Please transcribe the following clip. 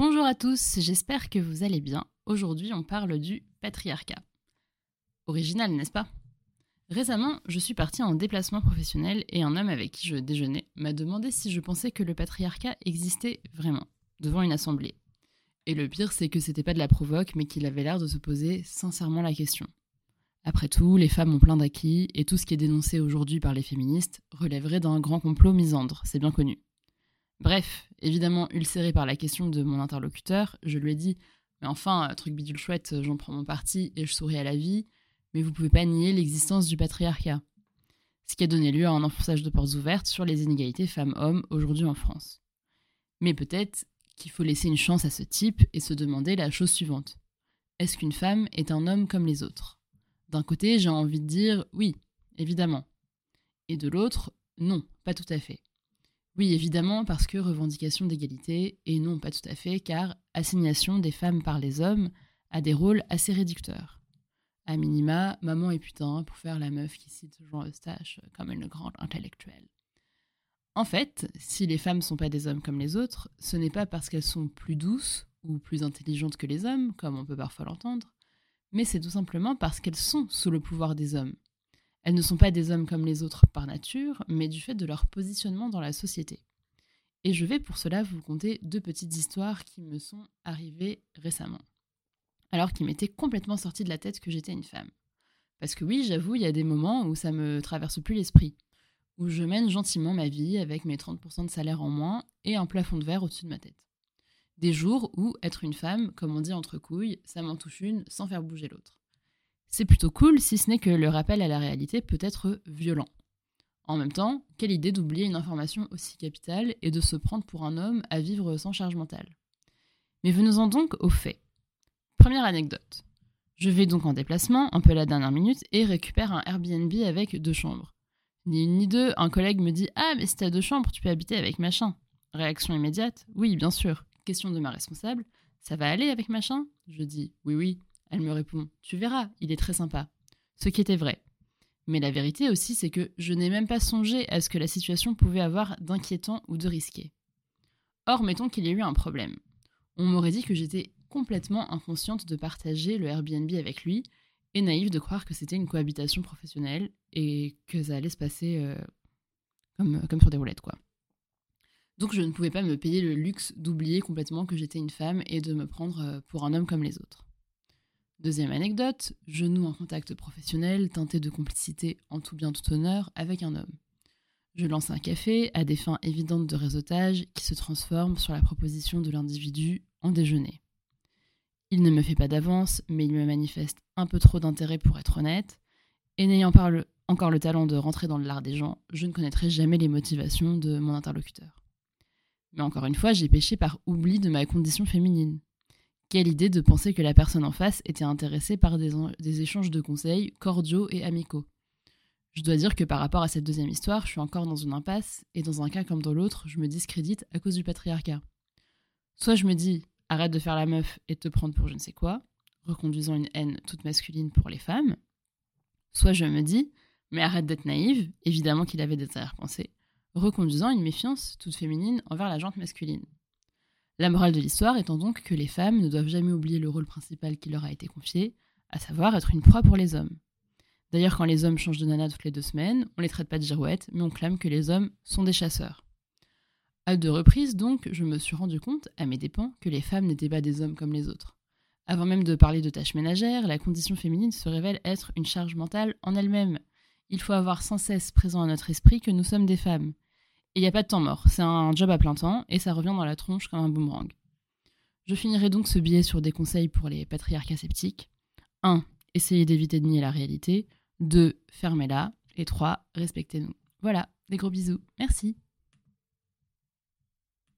Bonjour à tous, j'espère que vous allez bien. Aujourd'hui, on parle du patriarcat. Original, n'est-ce pas? Récemment, je suis partie en déplacement professionnel et un homme avec qui je déjeunais m'a demandé si je pensais que le patriarcat existait vraiment, devant une assemblée. Et le pire, c'est que c'était pas de la provoque, mais qu'il avait l'air de se poser sincèrement la question. Après tout, les femmes ont plein d'acquis, et tout ce qui est dénoncé aujourd'hui par les féministes relèverait d'un grand complot misandre, c'est bien connu. Bref, évidemment ulcéré par la question de mon interlocuteur, je lui ai dit Mais enfin, truc bidule chouette, j'en prends mon parti et je souris à la vie, mais vous pouvez pas nier l'existence du patriarcat. Ce qui a donné lieu à un enfonçage de portes ouvertes sur les inégalités femmes-hommes aujourd'hui en France. Mais peut-être qu'il faut laisser une chance à ce type et se demander la chose suivante. Est-ce qu'une femme est un homme comme les autres? D'un côté, j'ai envie de dire oui, évidemment. Et de l'autre, non, pas tout à fait. Oui, évidemment, parce que revendication d'égalité, et non pas tout à fait, car assignation des femmes par les hommes à des rôles assez réducteurs. À minima, maman est putain pour faire la meuf qui cite Jean Eustache comme une grande intellectuelle. En fait, si les femmes sont pas des hommes comme les autres, ce n'est pas parce qu'elles sont plus douces ou plus intelligentes que les hommes, comme on peut parfois l'entendre, mais c'est tout simplement parce qu'elles sont sous le pouvoir des hommes, elles ne sont pas des hommes comme les autres par nature, mais du fait de leur positionnement dans la société. Et je vais pour cela vous conter deux petites histoires qui me sont arrivées récemment. Alors qui m'étaient complètement sorties de la tête que j'étais une femme. Parce que oui, j'avoue, il y a des moments où ça me traverse plus l'esprit, où je mène gentiment ma vie avec mes 30% de salaire en moins et un plafond de verre au-dessus de ma tête. Des jours où être une femme, comme on dit entre couilles, ça m'en touche une sans faire bouger l'autre. C'est plutôt cool, si ce n'est que le rappel à la réalité peut être violent. En même temps, quelle idée d'oublier une information aussi capitale et de se prendre pour un homme à vivre sans charge mentale. Mais venons-en donc aux faits. Première anecdote. Je vais donc en déplacement, un peu la dernière minute, et récupère un Airbnb avec deux chambres. Ni une ni deux, un collègue me dit Ah, mais si t'as deux chambres, tu peux habiter avec machin. Réaction immédiate Oui, bien sûr. Question de ma responsable Ça va aller avec machin? Je dis Oui, oui. Elle me répond Tu verras, il est très sympa. Ce qui était vrai. Mais la vérité aussi, c'est que je n'ai même pas songé à ce que la situation pouvait avoir d'inquiétant ou de risqué. Or, mettons qu'il y a eu un problème. On m'aurait dit que j'étais complètement inconsciente de partager le Airbnb avec lui et naïve de croire que c'était une cohabitation professionnelle et que ça allait se passer euh, comme, comme sur des roulettes, quoi. Donc je ne pouvais pas me payer le luxe d'oublier complètement que j'étais une femme et de me prendre euh, pour un homme comme les autres. Deuxième anecdote, je noue un contact professionnel teinté de complicité en tout bien tout honneur avec un homme. Je lance un café à des fins évidentes de réseautage qui se transforme sur la proposition de l'individu en déjeuner. Il ne me fait pas d'avance, mais il me manifeste un peu trop d'intérêt pour être honnête, et n'ayant pas encore le talent de rentrer dans l'art des gens, je ne connaîtrai jamais les motivations de mon interlocuteur. Mais encore une fois, j'ai péché par oubli de ma condition féminine. Quelle idée de penser que la personne en face était intéressée par des, échanges de conseils cordiaux et amicaux. Je dois dire que par rapport à cette deuxième histoire, je suis encore dans une impasse, et dans un cas comme dans l'autre, je me discrédite à cause du patriarcat. Soit je me dis arrête de faire la meuf et de te prendre pour je ne sais quoi, reconduisant une haine toute masculine pour les femmes, soit je me dis mais arrête d'être naïve, évidemment qu'il avait des arrière-pensées, reconduisant une méfiance toute féminine envers la jante masculine. La morale de l'histoire étant donc que les femmes ne doivent jamais oublier le rôle principal qui leur a été confié, à savoir être une proie pour les hommes. D'ailleurs, quand les hommes changent de nana toutes les deux semaines, on les traite pas de girouettes, mais on clame que les hommes sont des chasseurs. À deux reprises, donc, je me suis rendu compte, à mes dépens, que les femmes n'étaient pas des hommes comme les autres. Avant même de parler de tâches ménagères, la condition féminine se révèle être une charge mentale en elle-même. Il faut avoir sans cesse présent à notre esprit que nous sommes des femmes, il n'y a pas de temps mort, c'est un job à plein temps et ça revient dans la tronche comme un boomerang. Je finirai donc ce billet sur des conseils pour les patriarcats sceptiques. 1. Essayez d'éviter de nier la réalité. 2. Fermez-la. Et 3. Respectez-nous. Voilà, des gros bisous. Merci.